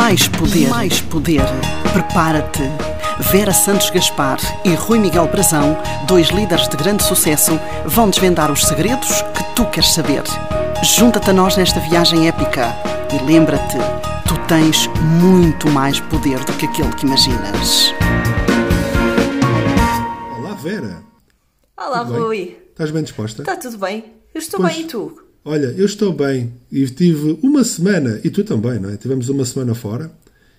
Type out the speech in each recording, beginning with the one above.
Mais poder. Mais poder. Prepara-te. Vera Santos Gaspar e Rui Miguel Brazão, dois líderes de grande sucesso, vão desvendar os segredos que tu queres saber. Junta-te a nós nesta viagem épica e lembra-te, tu tens muito mais poder do que aquele que imaginas. Olá, Vera. Olá, Tudo bem? Rui. Estás bem disposta? Está tudo bem? Eu estou Pois. bem e tu? Olha, eu estou bem e tive uma semana, e tu também, não é? Tivemos uma semana fora.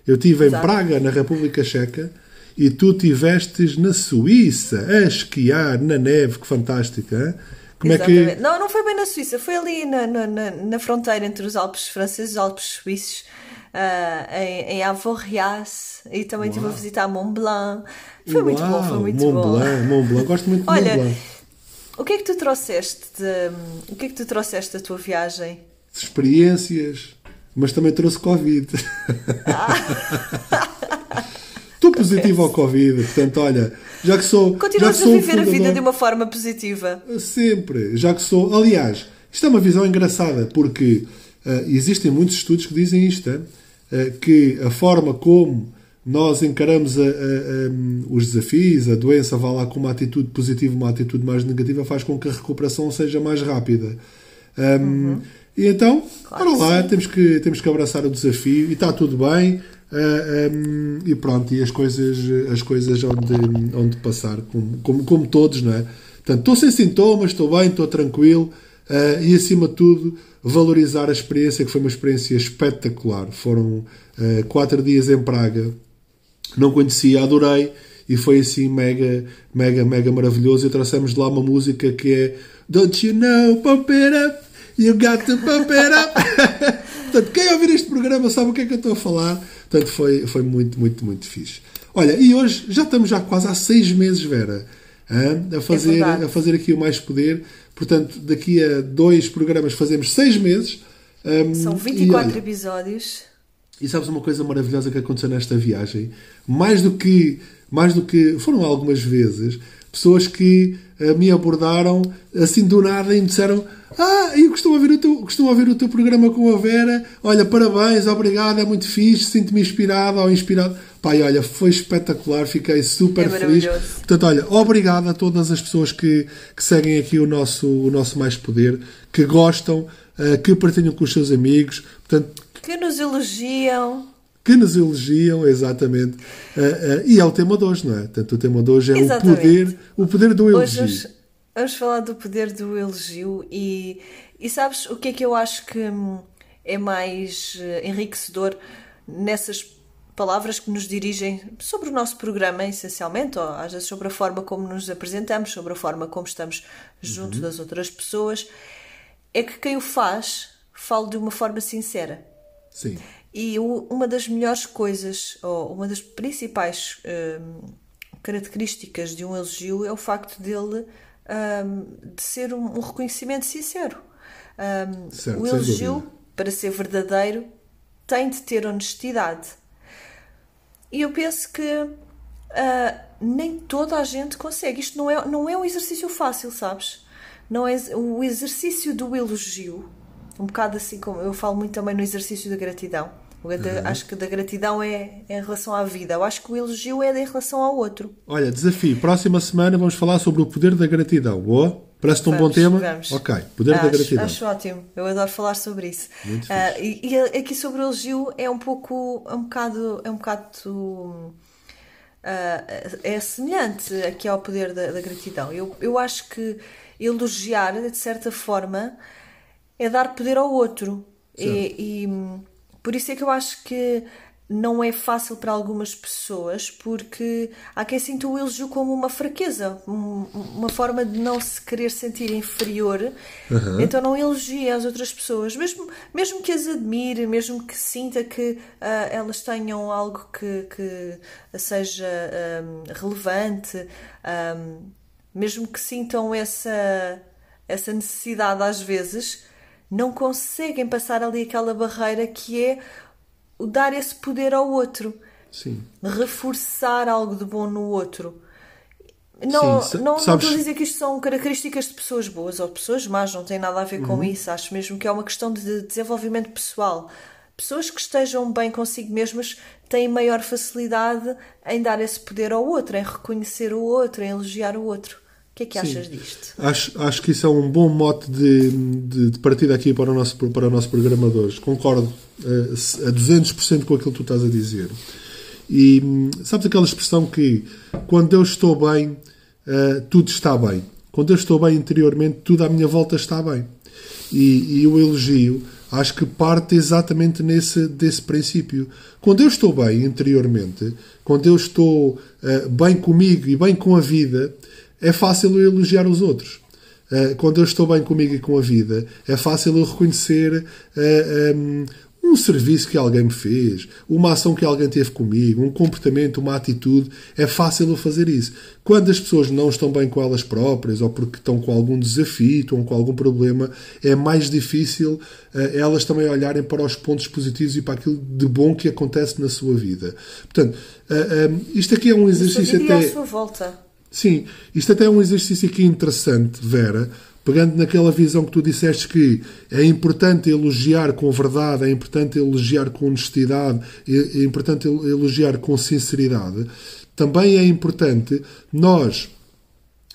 Eu estive em Exato. Praga, na República Checa, e tu estivestes na Suíça a esquiar na neve, que fantástica. hein? Como é que. Não, não foi bem na Suíça, foi ali na, na, na- na fronteira entre os Alpes franceses e os Alpes suíços, ah, em, em Avoriaz, e também estive a Uau. visitar Mont Blanc. Foi muito bom, foi Uau, muito Mont bom. Blanc, Mont Blanc. Gosto muito de Olha, Mont Blanc. O que é que tu trouxeste de, o que é que tu trouxeste da tua viagem? experiências, mas também trouxe Covid. Ah. Estou positivo ao Covid, portanto, olha, já que sou. já Continuas que a sou o viver a vida fundador- de uma forma positiva. Sempre, já que sou. Aliás, isto é uma visão engraçada, porque ah, existem muitos estudos que dizem isto: ah, que a forma como nós encaramos a- a- a- os desafios, a doença, vá lá com uma atitude positiva, uma atitude mais negativa, faz com que a recuperação seja mais rápida. Um, E então, Claro lá, sim. temos que, temos que abraçar o desafio e está tudo bem. ah, um, e pronto, e as coisas, as coisas onde, onde passar, como, como, como todos, não é? Portanto, estou sem sintomas, estou bem, estou tranquilo ah, e, acima de tudo, valorizar a experiência, que foi uma experiência espetacular. Foram ah, quatro dias em Praga, não conhecia, adorei e foi assim mega, mega, mega maravilhoso. E trouxemos lá uma música que é Don't you know, pump it up, you got to pump it up. Portanto, quem ouvir este programa sabe o que é que eu estou a falar. Portanto, foi, foi muito, muito, muito fixe. Olha, e hoje já estamos já quase há seis meses, Vera, a, fazer, verdade. a fazer aqui o Mais Poder. Portanto, daqui a dois programas fazemos seis meses. hum, São e 24 olha, episódios. E sabes uma coisa maravilhosa que aconteceu nesta viagem? Mais do que, mais do que foram algumas vezes pessoas que eh, me abordaram assim do nada e me disseram: Ah, eu costumo ouvir, o teu, costumo ouvir o teu programa com a Vera. Olha, parabéns, obrigado, é muito fixe, sinto-me inspirado ou inspirado. Pai, olha, foi espetacular, fiquei super É feliz. Portanto, olha, obrigado a todas as pessoas que, que seguem aqui o nosso, o nosso Mais Poder, que gostam, eh, que partilham com os seus amigos. Portanto, Que nos elogiam. que nos elogiam, exatamente. Ah, ah, e é o tema de hoje, não é? Portanto, o tema de hoje é o poder, o poder do Hoje elogio. vamos, vamos falar do poder do elogio e, e sabes o que é que eu acho que hum, é mais eh, enriquecedor nessas palavras que nos dirigem sobre o nosso programa, essencialmente, ou às vezes sobre a forma como nos apresentamos, sobre a forma como estamos junto Uhum. das outras pessoas, é que quem o faz fala de uma forma sincera. Sim, E o- uma das melhores coisas, ou uma das principais hum, características de um elogio é o facto dele hum, de ser um, um reconhecimento sincero. Hum, Certo, o elogio, para ser verdadeiro, tem de ter honestidade. E eu penso que ah, nem toda a gente consegue. Isto não é, não é um exercício fácil, sabes? Não é o exercício do elogio, um bocado assim como eu falo muito também no exercício da gratidão. Da- Acho que da gratidão é, é em relação à vida. Eu acho que o elogio é em relação ao outro. Olha, desafio. Próxima semana vamos falar sobre o poder da gratidão. Boa? Parece-te um bom tema? vamos. Ok, poder da acho, gratidão. Acho ótimo. Eu adoro falar sobre isso. Ah, e, e aqui sobre o elogio é um pouco, é um bocado, é um bocado ah, é semelhante aqui ao poder da, da gratidão. Eu, eu acho que elogiar, de certa forma, é dar poder ao outro. E, e, por isso é que eu acho que não é fácil para algumas pessoas, porque há quem sinta o elogio como uma fraqueza, um- uma forma de não se querer sentir inferior, então não elogia as outras pessoas, mesmo, mesmo que as admire, mesmo que sinta que ah, elas tenham algo que, que seja hum, relevante, hum, mesmo que sintam essa, essa necessidade às vezes, não conseguem passar ali aquela barreira que é o dar esse poder ao outro, Sim. reforçar algo de bom no outro. Não, Sim, não, não sabes- estou a dizer que isto são características de pessoas boas ou de pessoas más, não tem nada a ver Uhum. com isso. Acho mesmo que é uma questão de desenvolvimento pessoal. pessoas que estejam bem consigo mesmas têm maior facilidade em dar esse poder ao outro, em reconhecer o outro, em elogiar o outro. O que é que Sim. achas disto? Acho, acho que isso é um bom mote de, de, de partida aqui para o nosso, para o nosso programa de hoje. Concordo uh, a 200% com aquilo que tu estás a dizer. E hum, sabes aquela expressão que quando eu estou bem, uh, tudo está bem. Quando eu estou bem interiormente, tudo à minha volta está bem. E, e o elogio acho que parte exatamente nesse, desse princípio. Quando eu estou bem interiormente, quando eu estou uh, bem comigo e bem com a vida, é fácil eu elogiar os outros. Uh, quando eu estou bem comigo e com a vida, é fácil eu reconhecer uh, um, um, serviço que alguém me fez, uma ação que alguém teve comigo, um comportamento, uma atitude. É fácil eu fazer isso. Quando as pessoas não estão bem com elas próprias, ou porque estão com algum desafio, ou com algum problema, é mais difícil uh, elas também olharem para os pontos positivos e para aquilo de bom que acontece na sua vida. Portanto, um, isto aqui é um exercício até. À sua volta. Sim, isto até é um exercício aqui interessante, Vera, pegando naquela visão que tu disseste que é importante elogiar com verdade, é importante elogiar com honestidade, é importante elogiar com sinceridade. Também é importante nós,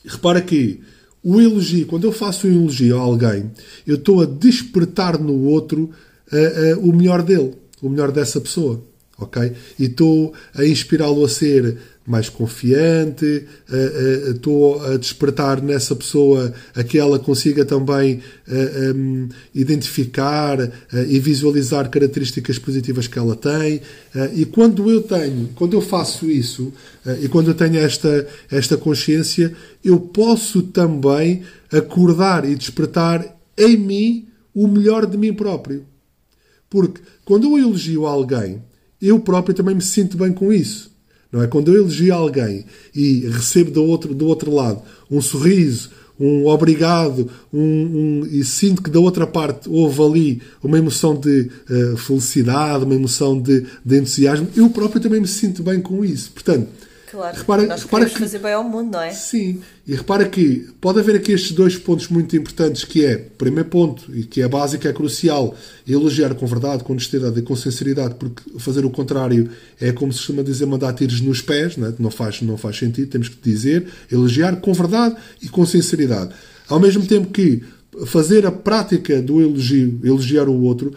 repara que o elogio, quando eu faço um elogio a alguém, eu estou a despertar no outro uh, uh, o melhor dele, o melhor dessa pessoa, ok? E estou a inspirá-lo a ser mais confiante, estou a despertar nessa pessoa a que ela consiga também um, identificar e visualizar características positivas que ela tem. E quando eu tenho, quando eu faço isso, e quando eu tenho esta, esta consciência, eu posso também acordar e despertar em mim o melhor de mim próprio. Porque quando eu elogio alguém, eu próprio também me sinto bem com isso. Não é? Quando eu elogio alguém e recebo do outro, do outro lado um sorriso, um obrigado, um, um, e sinto que da outra parte houve ali uma emoção de uh, felicidade, uma emoção de, de, entusiasmo, eu próprio também me sinto bem com isso. Portanto, Claro, repara, nós repara que, fazer bem ao mundo, não é? Sim, e repara que pode haver aqui estes dois pontos muito importantes, que é, primeiro ponto, e que é básico, é crucial, elogiar com verdade, com honestidade e com sinceridade, porque fazer o contrário é, como se costuma dizer, mandar tiros nos pés, não, é? não, faz, não faz sentido, temos que dizer, elogiar com verdade e com sinceridade. Ao mesmo tempo que fazer a prática do elogio, elogiar o outro,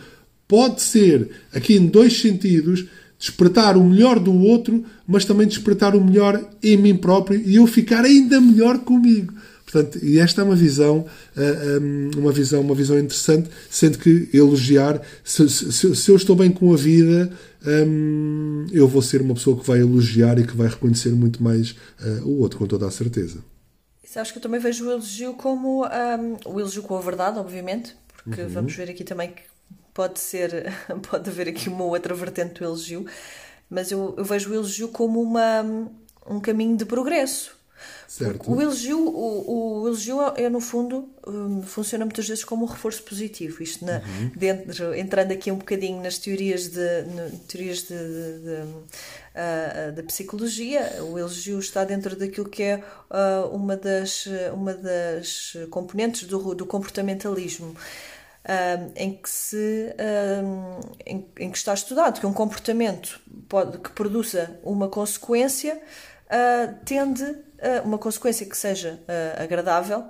pode ser, aqui em dois sentidos, despertar o melhor do outro, mas também despertar o melhor em mim próprio e eu ficar ainda melhor comigo. Portanto, e esta é uma visão, eh, uma visão, uma visão interessante, sendo que elogiar, se, se, se eu estou bem com a vida, eu vou ser uma pessoa que vai elogiar e que vai reconhecer muito mais eh, o outro, com toda a certeza. Acho que eu também vejo o elogio como um, o elogio com a verdade, obviamente, porque uhum. vamos ver aqui também que pode ser, pode haver aqui uma outra vertente do elogio, mas eu, eu vejo o elogio como uma, um caminho de progresso. Certo. O elogio, o, o elogio é, no fundo, um, funciona muitas vezes como um reforço positivo. Isto na, uhum. dentro, entrando aqui um bocadinho nas teorias de, no, teorias de, de, de uh, da psicologia, o elogio está dentro daquilo que é uh, uma, das, uma das componentes do, do comportamentalismo um, em, que se, um, em, em, que está estudado que um comportamento pode, que produza uma consequência uh, tende a uma consequência que seja uh, agradável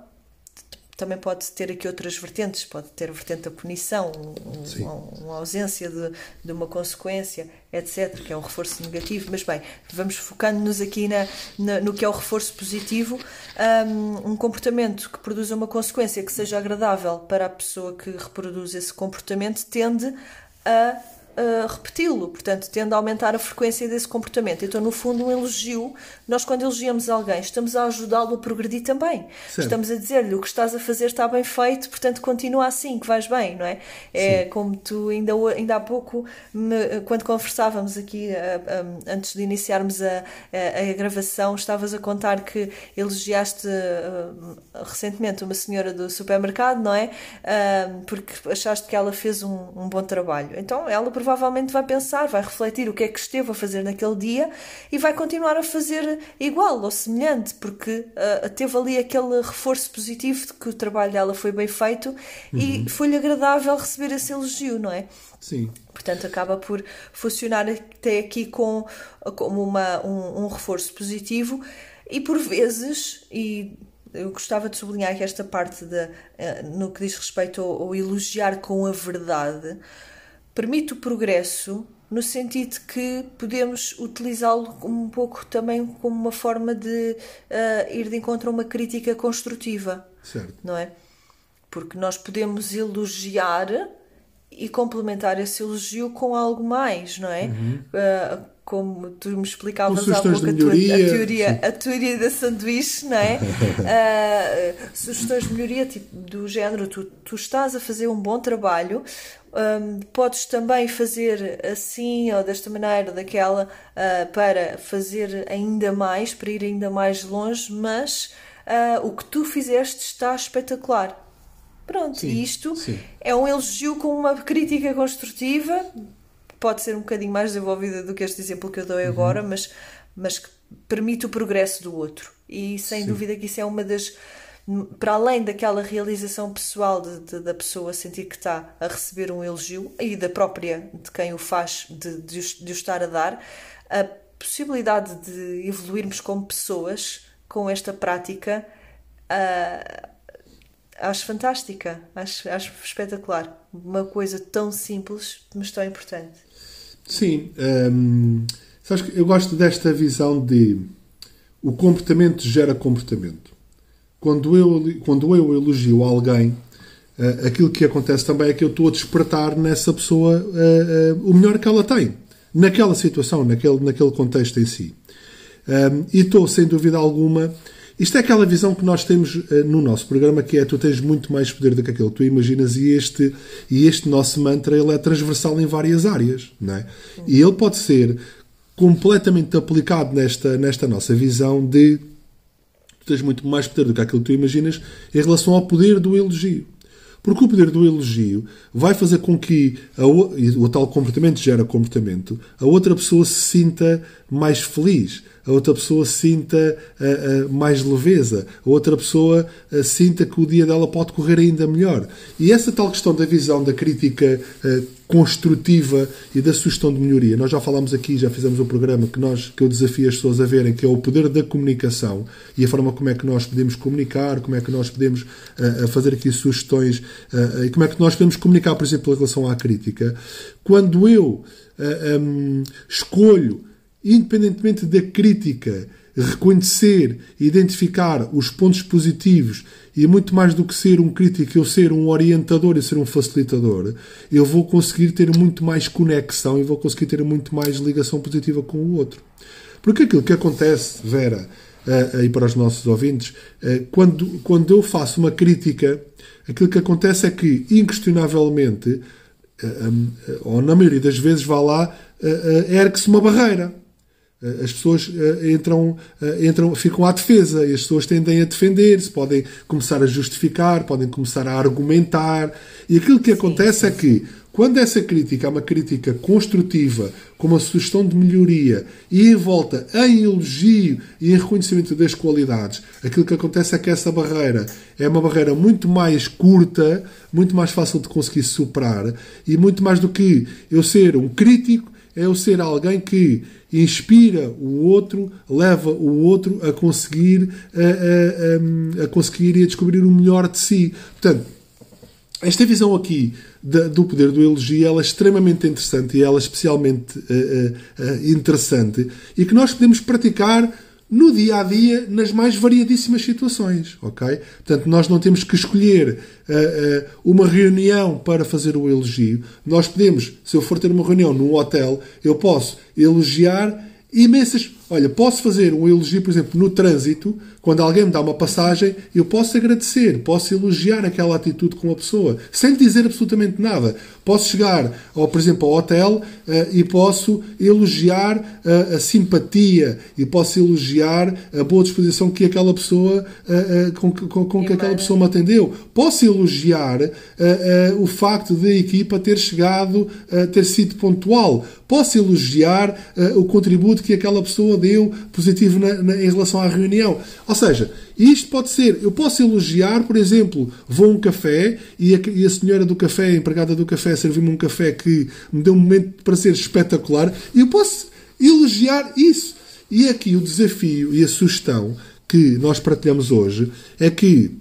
também pode ter aqui outras vertentes, pode ter a vertente da punição, um, uma, uma, ausência de, de, uma consequência, etc., que é um reforço negativo. Mas bem, vamos focando-nos aqui na, na, no que é o reforço positivo. Um, um, comportamento que produza uma consequência que seja agradável para a pessoa que reproduz esse comportamento tende a uh, repeti-lo, portanto, tendo a aumentar a frequência desse comportamento. Então, no fundo, um elogio, nós quando elogiamos alguém, estamos a ajudá-lo a progredir também. Certo. Estamos a dizer-lhe o que estás a fazer está bem feito, portanto, continua assim, que vais bem, não é? É Sim. como tu ainda, ainda há pouco, me, quando conversávamos aqui, uh, um, antes de iniciarmos a, a, a, gravação, estavas a contar que elogiaste uh, recentemente uma senhora do supermercado, não é? porque achaste que ela fez um, um bom trabalho. Então, ela provavelmente vai pensar, vai refletir o que é que esteve a fazer naquele dia e vai continuar a fazer igual ou semelhante, porque uh, teve ali aquele reforço positivo de que o trabalho dela foi bem feito uhum. e foi-lhe agradável receber esse elogio, não é? Sim. Portanto, acaba por funcionar até aqui com, como uma, um, um reforço positivo e por vezes, e eu gostava de sublinhar que esta parte de, eh, no que diz respeito ao, ao elogiar com a verdade permite o progresso no sentido de que podemos utilizá-lo um pouco também como uma forma de uh, ir de encontro a uma crítica construtiva. Certo. Não é? Porque nós podemos elogiar e complementar esse elogio com algo mais, não é? Uhum. Uh, como tu me explicavas há pouco a, tua, a, teoria, a teoria da sanduíche, não é? uh, sugestões de melhoria tipo, do género, tu, tu estás a fazer um bom trabalho, um, podes também fazer assim ou desta maneira ou daquela uh, para fazer ainda mais, para ir ainda mais longe, mas uh, o que tu fizeste está espetacular. Pronto, sim, e isto sim. é um elogio com uma crítica construtiva pode ser um bocadinho mais desenvolvida do que este exemplo que eu dou uhum. agora, mas, mas que permite o progresso do outro. E sem Sim. dúvida que isso é uma das. Para além daquela realização pessoal de, de, da pessoa sentir que está a receber um elogio e da própria de quem o faz de, de, de o estar a dar, a possibilidade de evoluirmos como pessoas com esta prática uh, acho fantástica, acho, acho espetacular. Uma coisa tão simples, mas tão importante. Sim, hum, sabes que eu gosto desta visão de o comportamento gera comportamento. Quando eu, quando eu elogio alguém, uh, aquilo que acontece também é que eu estou a despertar nessa pessoa uh, uh, o melhor que ela tem, naquela situação, naquele, naquele contexto em si. Um, e estou, sem dúvida alguma, isto é aquela visão que nós temos no nosso programa, que é tu tens muito mais poder do que aquilo que tu imaginas e este, e este nosso mantra ele é transversal em várias áreas. Não é? E ele pode ser completamente aplicado nesta, nesta nossa visão de tu tens muito mais poder do que aquilo que tu imaginas em relação ao poder do elogio. Porque o poder do elogio vai fazer com que a, o tal comportamento gera comportamento, a outra pessoa se sinta mais feliz, a outra pessoa sinta uh, uh, mais leveza, a outra pessoa uh, sinta que o dia dela pode correr ainda melhor. E essa tal questão da visão da crítica construtiva e da sugestão de melhoria, nós já falámos aqui, já fizemos um programa que, nós, que eu desafio as pessoas a verem, que é o poder da comunicação e a forma como é que nós podemos comunicar, como é que nós podemos fazer aqui sugestões e como é que nós podemos comunicar, por exemplo, em relação à crítica. Quando eu um, escolho independentemente da crítica, reconhecer e identificar os pontos positivos e muito mais do que ser um crítico, eu ser um orientador e ser um facilitador, eu vou conseguir ter muito mais conexão e vou conseguir ter muito mais ligação positiva com o outro. Porque aquilo que acontece, Vera, aí para os nossos ouvintes, quando, quando eu faço uma crítica, aquilo que acontece é que, inquestionavelmente, ou na maioria das vezes, vá lá, ergue-se uma barreira eh, as pessoas eh, entram, eh, entram, ficam à defesa e as pessoas tendem a defender-se, podem começar a justificar, podem começar a argumentar. E aquilo que acontece é que, quando essa crítica é uma crítica construtiva, com uma sugestão de melhoria e em volta em elogio e em reconhecimento das qualidades, aquilo que acontece é que essa barreira é uma barreira muito mais curta, muito mais fácil de conseguir superar e muito mais do que eu ser um crítico, é eu ser alguém que inspira o outro, leva o outro a conseguir a, a, a, a conseguir e a descobrir o melhor de si. Portanto, esta visão aqui do poder do elogio ela é extremamente interessante e ela é especialmente uh, uh, interessante e que nós podemos praticar no dia a dia, nas mais variadíssimas situações, ok? Portanto, nós não temos que escolher uh, uh, uma reunião para fazer o elogio. Nós podemos, se eu for ter uma reunião num hotel, eu posso elogiar imensas Olha, posso fazer um elogio, por exemplo, no trânsito, quando alguém me dá uma passagem, eu posso agradecer, posso elogiar aquela atitude com a pessoa, sem lhe dizer absolutamente nada. Posso chegar, ao, por exemplo, ao hotel uh, e posso elogiar uh, a simpatia e posso elogiar a boa disposição que aquela pessoa, uh, com, com, com que aquela pessoa me atendeu. Posso elogiar o facto de a equipa ter chegado, ter sido pontual. Posso elogiar o contributo que aquela pessoa deu positivo na, na, em relação à reunião. Ou seja, isto pode ser, eu posso elogiar, por exemplo, vou a um café e a, e a senhora do café, a empregada do café, serviu-me um café que me deu um momento de prazer espetacular e eu posso elogiar isso. E aqui o desafio e a sugestão que nós partilhamos hoje é que,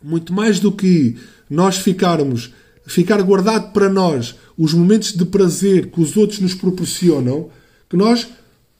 muito mais do que nós ficarmos, ficar guardado para nós os momentos de prazer que os outros nos proporcionam, que nós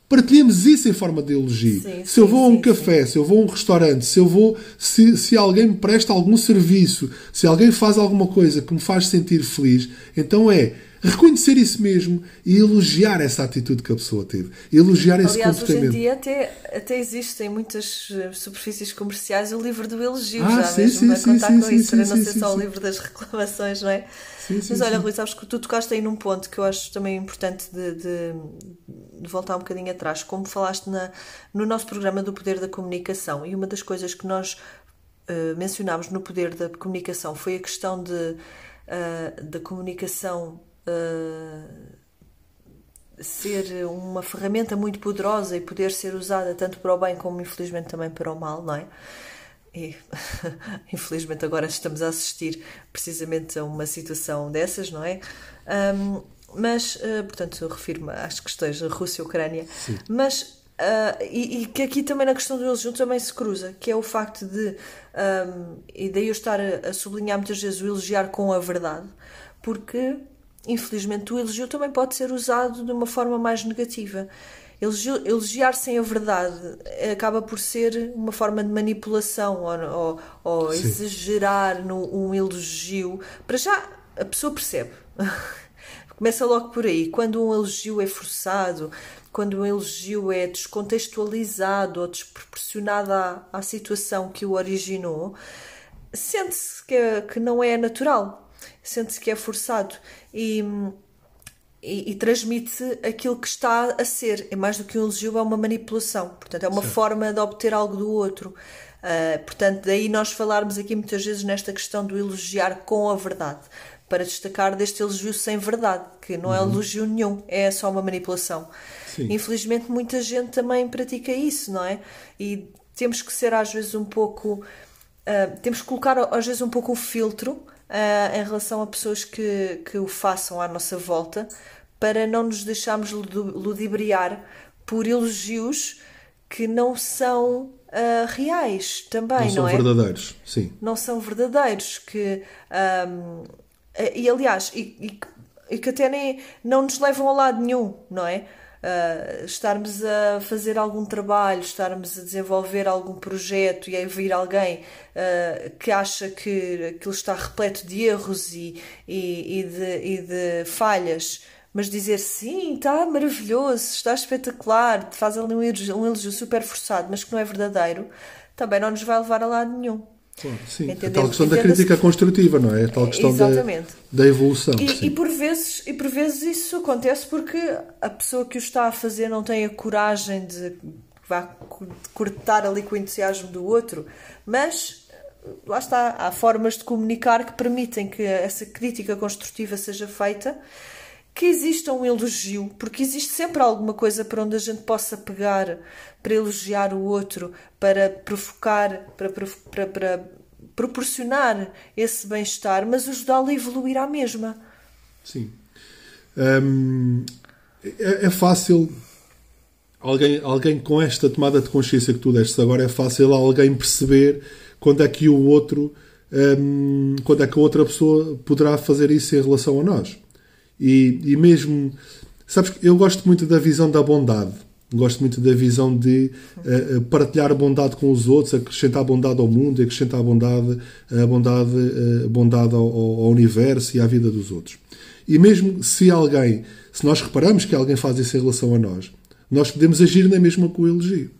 partilhemos isso em forma de elogio. Sim, se sim, eu vou a um sim, café, se eu vou a um restaurante, se eu vou, se, se alguém me presta algum serviço, se alguém faz alguma coisa que me faz sentir feliz, então é reconhecer isso mesmo e elogiar essa atitude que a pessoa teve. Elogiar esse Aliás, comportamento. hoje em dia até, até existe em muitas eh, superfícies comerciais o livro do elogio, ah, já sim, mesmo, sim, a sim, contar sim, com sim, isso, sim, não sim, ser sim, só sim. o livro das reclamações, não é? Sim, sim, Mas olha, sim. Rui, sabes que tu tocaste aí num ponto que eu acho também importante de, de, de voltar um bocadinho atrás, como falaste na, no nosso programa do Poder da Comunicação, e uma das coisas que nós uh, mencionámos no Poder da Comunicação foi a questão de, uh, da comunicação uh, ser uma ferramenta muito poderosa e poder ser usada tanto para o bem como infelizmente também para o mal, não é? E infelizmente agora estamos a assistir precisamente a uma situação dessas, não é? Um, mas, uh, portanto, refiro-me às questões da Rússia e Ucrânia, Sim. mas uh, e, e, que aqui também na questão do elogio também se cruza, que é o facto de, um, e daí eu estar a, a sublinhar muitas vezes o elogiar com a verdade, porque infelizmente o elogio também pode ser usado de uma forma mais negativa. Elogiar sem a verdade acaba por ser uma forma de manipulação ou, ou, ou exagerar no, um elogio. Para já, a pessoa percebe. Começa logo por aí. Quando um elogio é forçado, quando um elogio é descontextualizado ou desproporcionado à, à situação que o originou, sente-se que, é, que não é natural, sente-se que é forçado. E e, e, transmite aquilo que está a ser. É mais do que um elogio, é uma manipulação. Portanto, é uma Sim. forma de obter algo do outro. Uh, portanto, daí nós falarmos aqui muitas vezes nesta questão do elogiar com a verdade, para destacar deste elogio sem verdade, que não é uhum. elogio nenhum, é só uma manipulação. Sim. Infelizmente, muita gente também pratica isso, não é? E temos que ser às vezes um pouco. Uh, temos que colocar às vezes um pouco o filtro uh, em relação a pessoas que, que o façam à nossa volta, para não nos deixarmos ludibriar por elogios que não são uh, reais também, não, não é? são verdadeiros, sim. Não são verdadeiros, que... Um, e aliás, e, e, e que até nem não nos levam a lado nenhum, não é? Uh, estarmos a fazer algum trabalho, estarmos a desenvolver algum projeto e aí vir alguém uh, que acha que aquilo está repleto de erros e, e, e, de, e de falhas, mas dizer sim, está maravilhoso, está espetacular, faz ali um elogio, um elogio super forçado, mas que não é verdadeiro, também não nos vai levar a lado nenhum. Claro, sim. A tal questão da crítica construtiva, não é? A tal questão da, da, evolução. E, e, por vezes, e por vezes isso acontece porque a pessoa que o está a fazer não tem a coragem de vá cortar ali com o entusiasmo do outro, mas lá está, há formas de comunicar que permitem que essa crítica construtiva seja feita, que exista um elogio, porque existe sempre alguma coisa para onde a gente possa pegar para elogiar o outro, para provocar, para, para, para proporcionar esse bem-estar, mas ajudá-lo a evoluir à mesma. Sim. Hum, é, é, fácil alguém, alguém com esta tomada de consciência que tu deste agora, é fácil alguém perceber quando é que o outro, hum, quando é que a outra pessoa poderá fazer isso em relação a nós. E, e mesmo, sabes eu gosto muito da visão da bondade Gosto muito da visão de uh, partilhar a bondade com os outros, acrescentar a bondade ao mundo, acrescentar a bondade, a bondade, a bondade ao, ao, universo e à vida dos outros. E mesmo se alguém, se nós reparamos que alguém faz isso em relação a nós, nós podemos agir na mesma com o elogio.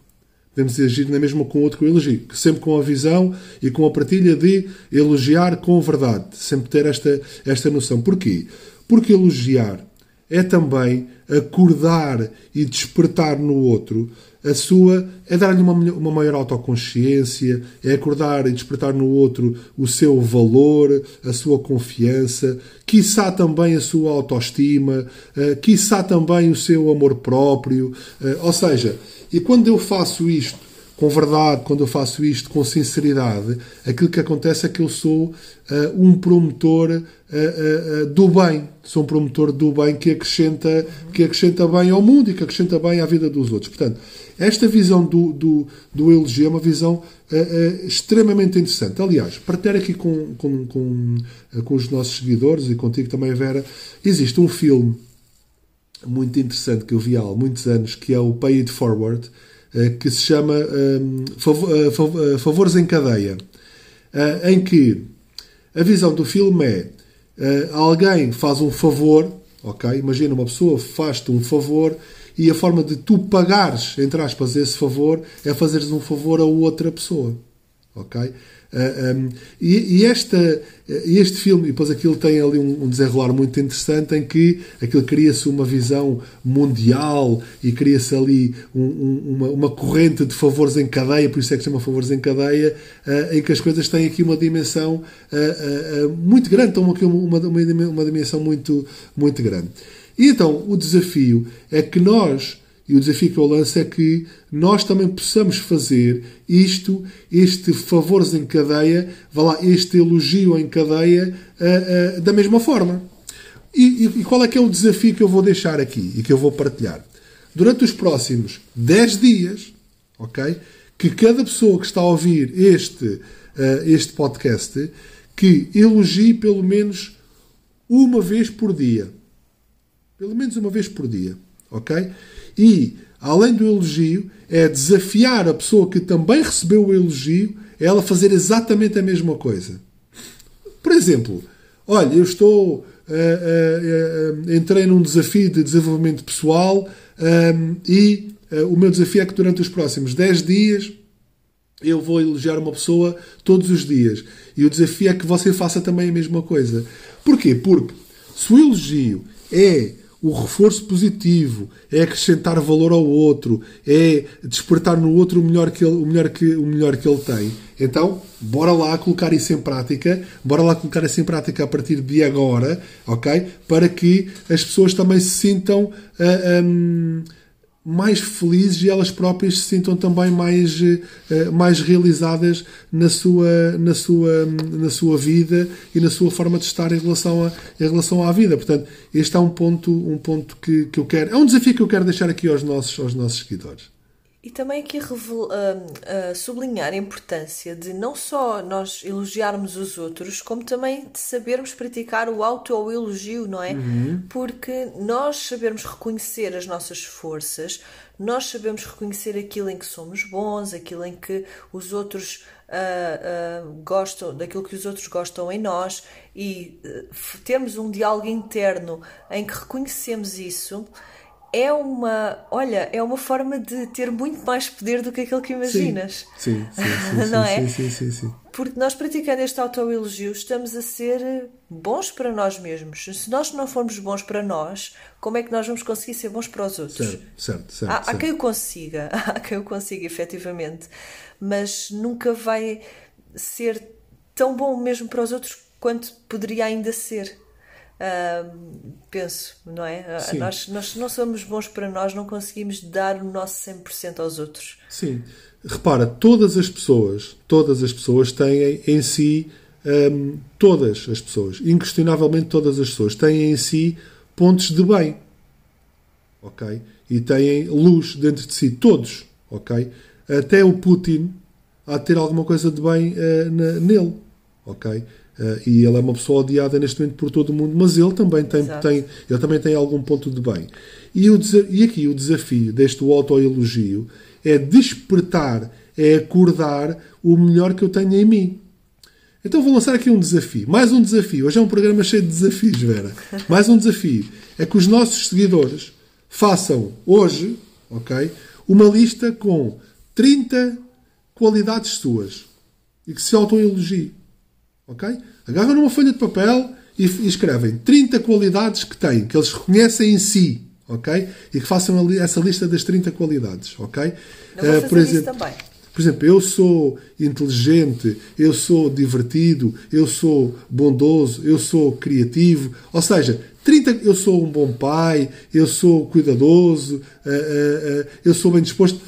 Podemos agir na mesma com outro com o elogio. Sempre com a visão e com a partilha de elogiar com verdade. Sempre ter esta, esta noção. Porquê? Porque elogiar é também acordar e despertar no outro a sua é dar-lhe uma, uma maior autoconsciência, é acordar e despertar no outro o seu valor, a sua confiança, quiçá também a sua autoestima, uh, quiçá também o seu amor próprio. Uh, ou seja, e quando eu faço isto com verdade, quando eu faço isto com sinceridade, aquilo que acontece é que eu sou uh, um promotor uh, uh, do bem. Sou um promotor do bem que acrescenta, que acrescenta bem ao mundo e que acrescenta bem à vida dos outros. Portanto, esta visão do, do, do elogio é uma visão extremamente interessante. Aliás, partilhar aqui com, com, com, com os nossos seguidores e contigo também, Vera, existe um filme muito interessante que eu vi há muitos anos, que é o Pay It Forward, que se chama eh, eh, Favores em Cadeia, em que a visão do filme é alguém faz um favor, ok? Imagina uma pessoa faz-te um favor e a forma de tu pagares, entre aspas, esse favor é fazeres um favor a outra pessoa, ok? Uh, ah, um, e, e, esta, este filme, e depois aquilo tem ali um, um desenrolar muito interessante em que aquilo cria-se uma visão mundial e cria-se ali um, uma, uma, corrente de favores em cadeia, por isso é que se chama favores em cadeia, uh, em que as coisas têm aqui uma dimensão uh, muito grande, estão aqui uma, uma, uma dimensão muito, muito grande. E então o desafio é que nós e o desafio que eu lanço é que nós também possamos fazer isto, este favores em cadeia, vá lá, este elogio em cadeia, uh, uh, da mesma forma. E, e, qual é que é o desafio que eu vou deixar aqui e que eu vou partilhar? Durante os próximos 10 dias, ok? Que cada pessoa que está a ouvir este, uh, este podcast, que elogie pelo menos uma vez por dia. Pelo menos uma vez por dia, ok? E, além do elogio, é desafiar a pessoa que também recebeu o elogio a ela fazer exatamente a mesma coisa. Por exemplo, olha, eu estou. Uh, uh, uh, entrei num desafio de desenvolvimento pessoal um, e o meu desafio é que durante os próximos 10 dias eu vou elogiar uma pessoa todos os dias. E o desafio é que você faça também a mesma coisa. Porquê? Porque se o elogio é o reforço positivo, é acrescentar valor ao outro, é despertar no outro o melhor que ele, o melhor que, o melhor que ele tem. Então, bora lá colocar isso em prática, bora lá colocar isso em prática a partir de agora, ok? Para que as pessoas também se sintam. Uh, ah, um, mais felizes e elas próprias se sintam também mais, uh, mais realizadas na sua, na, sua, na sua vida e na sua forma de estar em relação, a, em relação à vida. Portanto, este é um ponto, um ponto que, que eu quero. É um desafio que eu quero deixar aqui aos nossos, aos nossos seguidores. E também aqui uh, uh, sublinhar a importância de não só nós elogiarmos os outros, como também de sabermos praticar o auto-elogio, não é? Uhum. Porque nós sabermos reconhecer as nossas forças, nós sabemos reconhecer aquilo em que somos bons, aquilo em que os outros uh, gostam, daquilo que os outros gostam em nós e termos um diálogo interno em que reconhecemos isso é uma, olha, é uma forma de ter muito mais poder do que aquilo que imaginas. Sim, sim, sim, sim não é? Sim, sim, sim. Porque nós praticando este autoelogio estamos a ser bons para nós mesmos. Se nós não formos bons para nós, como é que nós vamos conseguir ser bons para os outros? Certo, certo, certo. Há, certo. há quem o consiga, há quem o consiga efetivamente, mas nunca vai ser tão bom mesmo para os outros quanto poderia ainda ser. Uh, penso, não é? Ah, nós, nós não somos bons para nós, não conseguimos dar o nosso 100% aos outros. Sim. Repara, todas as pessoas, todas as pessoas têm em si, um, todas as pessoas, inquestionavelmente todas as pessoas, têm em si pontos de bem. Ok? E têm luz dentro de si, todos. Ok? Até o Putin há de ter alguma coisa de bem uh, na, nele. Ok? Uh, e ele é uma pessoa odiada neste momento por todo o mundo, mas ele também tem, tem, ele também tem algum ponto de bem. E, o, e aqui o desafio deste autoelogio é despertar, é acordar o melhor que eu tenho em mim. Então vou lançar aqui um desafio. Mais um desafio. Hoje é um programa cheio de desafios, Vera. Mais um desafio. É que os nossos seguidores façam hoje, ok? Uma lista com 30 qualidades suas e que se autoelogiem, ok? Agarram numa folha de papel e, e escrevem 30 qualidades que têm, que eles reconhecem em si, ok? E que façam ali essa lista das 30 qualidades, ok? Eh, por exemplo, por exemplo, eu sou inteligente, eu sou divertido, eu sou bondoso, eu sou criativo. Ou seja, 30, eu sou um bom pai, eu sou cuidadoso, eh, eh, eu sou bem disposto.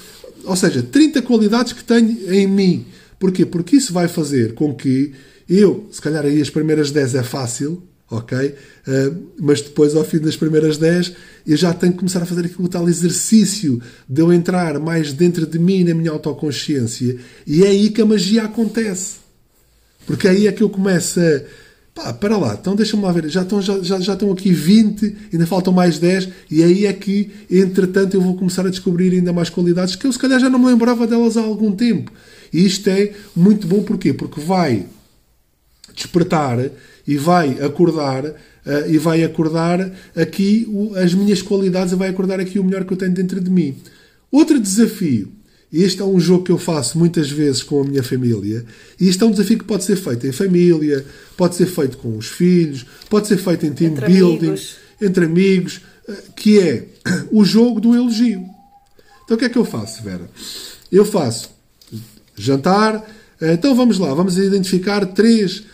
Ou seja, 30 qualidades que tenho em mim. Porquê? Porque isso vai fazer com que eu, se calhar aí as primeiras 10 é fácil, ok? Eh, mas depois, ao fim das primeiras 10, eu já tenho que começar a fazer aquele tal exercício de eu entrar mais dentro de mim, na minha autoconsciência, e é aí que a magia acontece. Porque aí é que eu começo a. Pá, para lá, então deixa-me lá ver, já estão, já, já, já estão aqui 20, ainda faltam mais 10, e aí é que, entretanto, eu vou começar a descobrir ainda mais qualidades que eu, se calhar, já não me lembrava delas há algum tempo. E isto é muito bom, porquê? Porque vai despertar e vai acordar eh, e vai acordar aqui o- as minhas qualidades e vai acordar aqui o melhor que eu tenho dentro de mim. Outro desafio, e este é um jogo que eu faço muitas vezes com a minha família, e isto é um desafio que pode ser feito em família, pode ser feito com os filhos, pode ser feito em team Entre building, amigos. entre amigos, eh, que é o jogo do elogio. Então o que é que eu faço, Vera? Eu faço jantar. eh, Então vamos lá, vamos identificar três,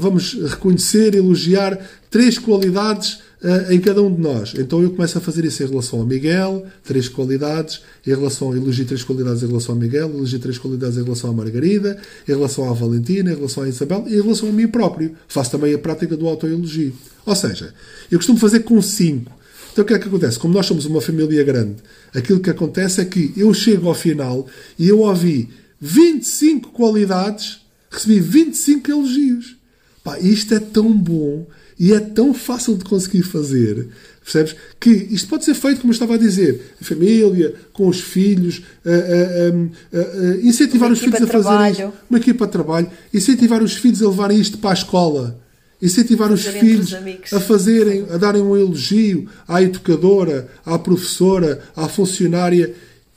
vamos reconhecer, elogiar três qualidades eh, em cada um de nós. Então eu começo a fazer isso em relação ao Miguel, três qualidades, em relação, elogio três qualidades em relação ao Miguel, elogio três qualidades em relação à Margarida, em relação à Valentina, em relação à Isabel e em relação a mim próprio. Faço também a prática do autoelogio. Ou seja, eu costumo fazer com cinco. Então o que é que acontece? Como nós somos uma família grande, aquilo que acontece é que eu chego ao final e eu ouvi 25 qualidades, recebi 25 elogios. Pá, isto é tão bom e é tão fácil de conseguir fazer, percebes? Que isto pode ser feito, como eu estava a dizer, a família, com os filhos, a- a- a- incentivar Uma os filhos a trabalho. isto, uma equipa de trabalho, incentivar os filhos a levarem isto para a escola, incentivar os Fazer filhos os a fazerem, a darem um elogio à educadora, à professora, à funcionária.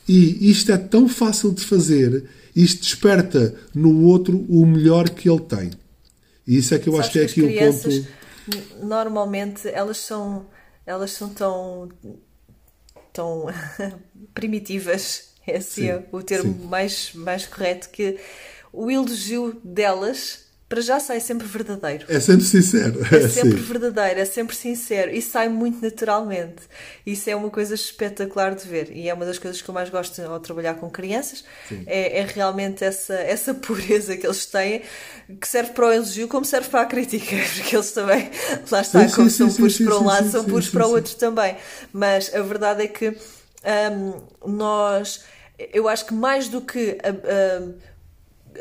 E isto é tão fácil de fazer, isto desperta no outro o melhor que ele tem. E isso é que eu acho que é Sabes aqui o ponto. Normalmente elas são, elas são tão, tão primitivas, é assim Sim, o termo sim. mais, mais correto, que o elogio delas para já sai sempre verdadeiro. É sempre sincero. É sempre Sim. verdadeiro, é sempre sincero e sai muito naturalmente. Isso é uma coisa espetacular de ver e é uma das coisas que eu mais gosto ao trabalhar com crianças. É, é realmente essa, essa pureza que eles têm que serve para o elogio como serve para a crítica, porque eles também, lá está, Sim, como sim, são sim, puros para um lado, são puros para o outro também. Mas a verdade é que hum, nós, eu acho que mais do que. hum,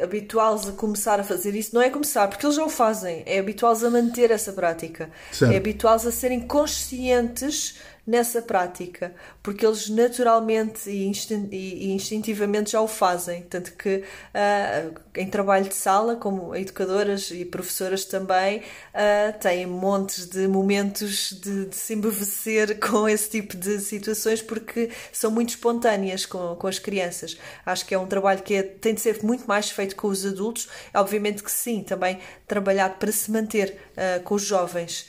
habituá-los a começar a fazer isso, não é começar, porque eles já o fazem, é habituá-los a manter essa prática, Certo. é habituá-los a serem conscientes nessa prática, porque eles naturalmente e, instin- instintivamente já o fazem, tanto que ah, em trabalho de sala, como educadoras e professoras também, ah, têm montes de momentos de, de se embevecer com esse tipo de situações, porque são muito espontâneas com, com as crianças. Acho que é um trabalho que é- tem de ser muito mais feito com os adultos, obviamente que sim, também trabalhado para se manter ah, com os jovens.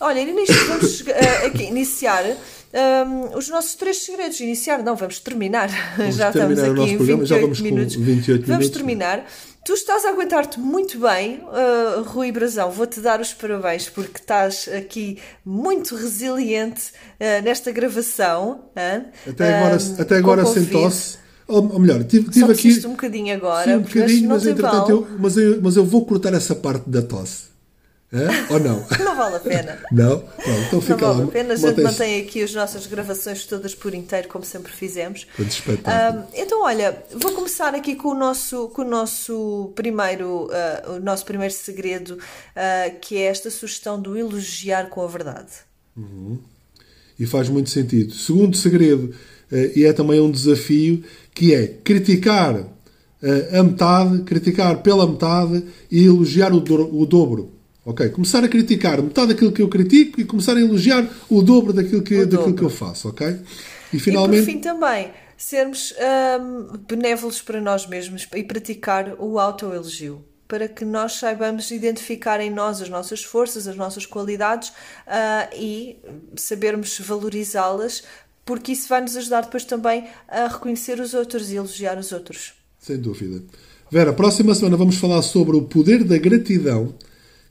Olha, nisto vamos eh, aqui iniciar hum, os nossos três segredos. Iniciar, não, vamos terminar. Já terminar estamos aqui em programa, 28 já vamos com minutos. 28 vamos minutos. terminar. Tu estás a aguentar-te muito bem, uh, Rui Brazão. Vou-te dar os parabéns porque estás aqui muito resiliente uh, nesta gravação. hã? Até agora, Hum, até agora sem tosse. Ou, ou melhor, tive, Só tive aqui. um bocadinho agora, Sim, um mas bocadinho, mas entretanto mal. eu, mas, eu, mas eu vou cortar essa parte da tosse. Hã? Ou não? Não vale a pena. Não? Pronto, então fica Não vale lá. a pena, a gente mantém aqui as nossas gravações todas por inteiro, como sempre fizemos. Espetáculo. Ahm, então, olha, vou começar aqui com o nosso, com o nosso primeiro, ah, o nosso primeiro segredo, ah, que é esta sugestão do elogiar com a verdade. E faz muito sentido. Segundo segredo, e é também um desafio, que é criticar a metade, criticar pela metade e elogiar o, do- o dobro. Ok? Começar a criticar metade daquilo que eu critico e começar a elogiar o dobro daquilo que, O daquilo dobro. que eu faço, ok? E E finalmente. por fim também, sermos hum, benévolos para nós mesmos e praticar o autoelogio. Para que nós saibamos identificar em nós as nossas forças, as nossas qualidades ah, e sabermos valorizá-las, porque isso vai nos ajudar depois também a reconhecer os outros e elogiar os outros. Sem dúvida. Vera, próxima semana vamos falar sobre o poder da gratidão,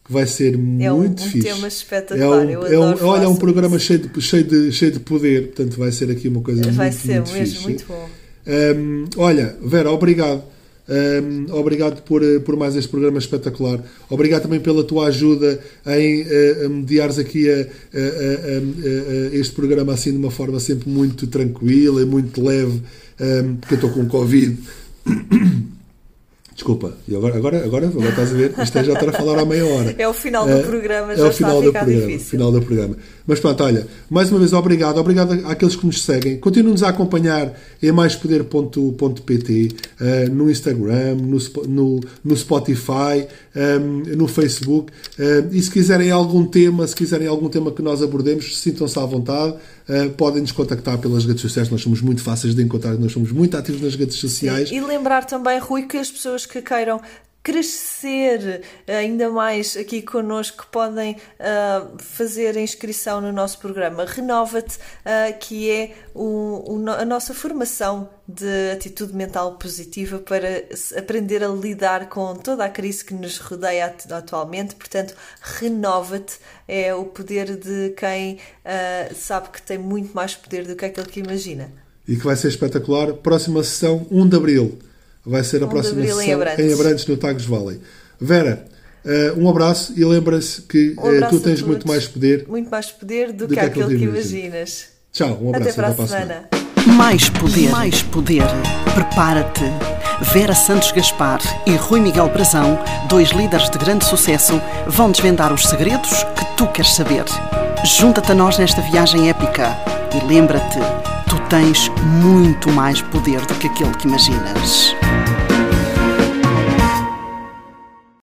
que vai ser É um- muito um fixe. tema espetacular, É um, é um- olha, é um programa isso. cheio de, cheio, de, cheio de poder, portanto vai ser aqui uma coisa vai muito, ser muito mesmo muito bom. Hum, olha, Vera, obrigado. Hum, obrigado por, eh, por mais este programa espetacular. Obrigado também pela tua ajuda em a mediares aqui a, a- a- este programa assim de uma forma sempre muito tranquila e muito leve, hum, porque eu estou com Covid. Desculpa, e agora, agora, agora, agora estás a ver, isto é já estar a falar há meia hora. É o final do Eh, programa, é já o está a final do programa, difícil. final do programa. Mas pronto, olha, mais uma vez obrigado, obrigado àqueles que nos seguem. Continuem-nos a acompanhar em maispoder.pt, eh, no Instagram, no, no, no Spotify, eh, no Facebook. Eh, e se quiserem algum tema, se quiserem algum tema que nós abordemos, sintam-se à vontade. Eh, podem nos contactar pelas redes sociais, nós somos muito fáceis de encontrar, nós somos muito ativos nas redes sociais. E lembrar também, Rui, que as pessoas que queiram crescer ainda mais aqui connosco podem ah, fazer a inscrição no nosso programa Renova-te, ah, que é o- o a nossa formação de atitude mental positiva para aprender a lidar com toda a crise que nos rodeia atu- atualmente. Portanto, renova-te é o poder de quem ah, sabe que tem muito mais poder do que aquele que imagina. e que vai ser espetacular. Próxima sessão, 1 de Abril. Vai ser a 1 de próxima em sessão Abrantes. em Abrantes, no Tagus Valley. Vera, eh, um abraço e lembra-se que Um abraço tu tens muito mais poder. Muito mais poder do, do que que aquilo aquele que que imaginas. imaginas. Tchau, um abraço Até para a semana. semana. Mais poder, mais poder. Prepara-te. Vera Santos Gaspar e Rui Miguel Brazão, dois líderes de grande sucesso, vão desvendar os segredos que tu queres saber. Junta-te a nós nesta viagem épica e lembra-te, tens muito mais poder do que aquele que imaginas.